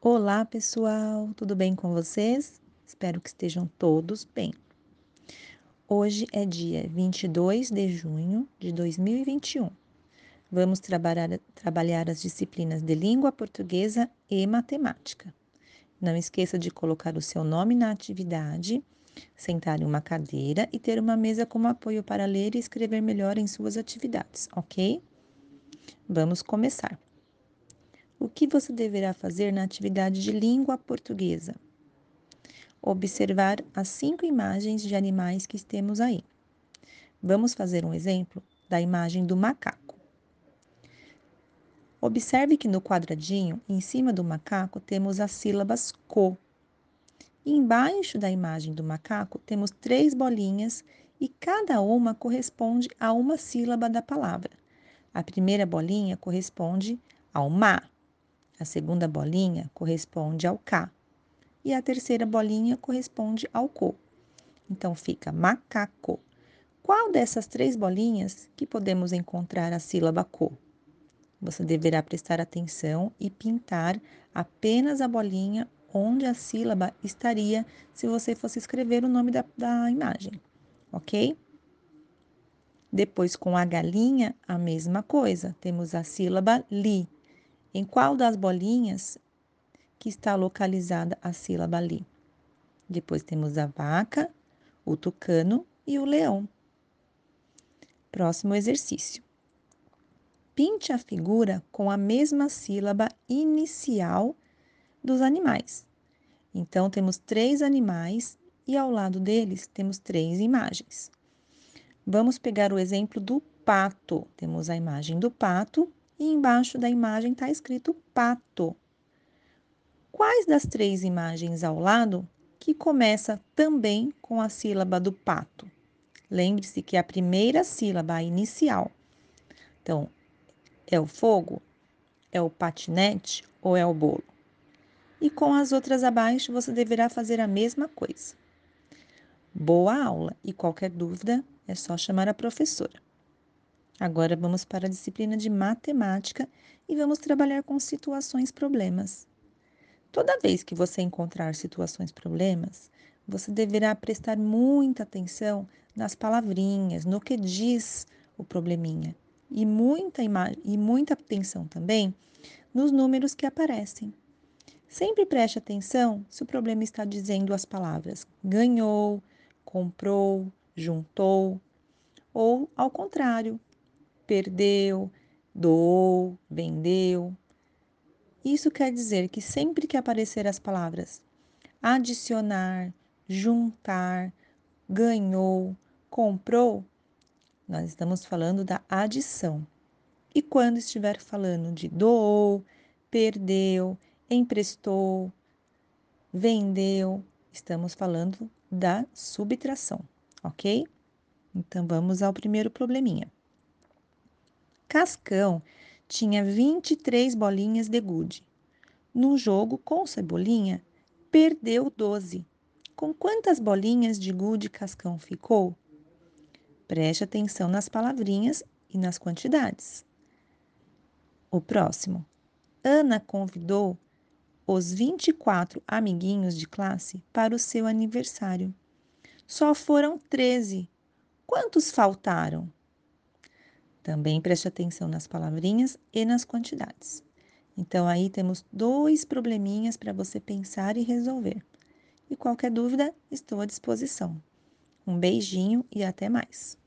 Olá, pessoal, tudo bem com vocês? Espero que estejam todos bem. Hoje é dia 22 de junho de 2021. Vamos trabalhar, trabalhar as disciplinas de língua portuguesa e matemática. Não esqueça de colocar o seu nome na atividade, sentar em uma cadeira e ter uma mesa como apoio para ler e escrever melhor em suas atividades, ok? Vamos começar. O que você deverá fazer na atividade de língua portuguesa? Observar as cinco imagens de animais que temos aí. Vamos fazer um exemplo da imagem do macaco. Observe que no quadradinho, em cima do macaco, temos as sílabas co. embaixo da imagem do macaco, temos três bolinhas e cada uma corresponde a uma sílaba da palavra. A primeira bolinha corresponde ao ma. A segunda bolinha corresponde ao K e a terceira bolinha corresponde ao co. Então fica macaco. Qual dessas três bolinhas que podemos encontrar a sílaba co? Você deverá prestar atenção e pintar apenas a bolinha onde a sílaba estaria se você fosse escrever o nome da, da imagem, ok? Depois, com a galinha, a mesma coisa. Temos a sílaba li. Em qual das bolinhas que está localizada a sílaba li? Depois temos a vaca, o tucano e o leão. Próximo exercício. Pinte a figura com a mesma sílaba inicial dos animais. Então, temos três animais e ao lado deles temos três imagens. Vamos pegar o exemplo do pato. Temos a imagem do pato e embaixo da imagem está escrito pato. Quais das três imagens ao lado que começa também com a sílaba do pato? Lembre-se que a primeira sílaba a inicial. Então, é o fogo, é o patinete ou é o bolo? E com as outras abaixo você deverá fazer a mesma coisa. Boa aula e qualquer dúvida é só chamar a professora. Agora vamos para a disciplina de matemática e vamos trabalhar com situações problemas. Toda vez que você encontrar situações problemas, você deverá prestar muita atenção nas palavrinhas, no que diz o probleminha, e muita, e muita atenção também nos números que aparecem. Sempre preste atenção se o problema está dizendo as palavras ganhou, comprou, juntou, ou ao contrário, perdeu, doou, vendeu. Isso quer dizer que sempre que aparecer as palavras adicionar, juntar, ganhou, comprou, nós estamos falando da adição. E quando estiver falando de doou, perdeu, emprestou, vendeu, estamos falando da subtração, ok? Então vamos ao primeiro probleminha. Cascão tinha 23 bolinhas de gude. No jogo com Cebolinha, perdeu 12. Com quantas bolinhas de gude Cascão ficou? Preste atenção nas palavrinhas e nas quantidades. O próximo. Ana convidou os 24 amiguinhos de classe para o seu aniversário. Só foram 13. Quantos faltaram? Também preste atenção nas palavrinhas e nas quantidades. Então, aí temos dois probleminhas para você pensar e resolver. E qualquer dúvida, estou à disposição. Um beijinho e até mais.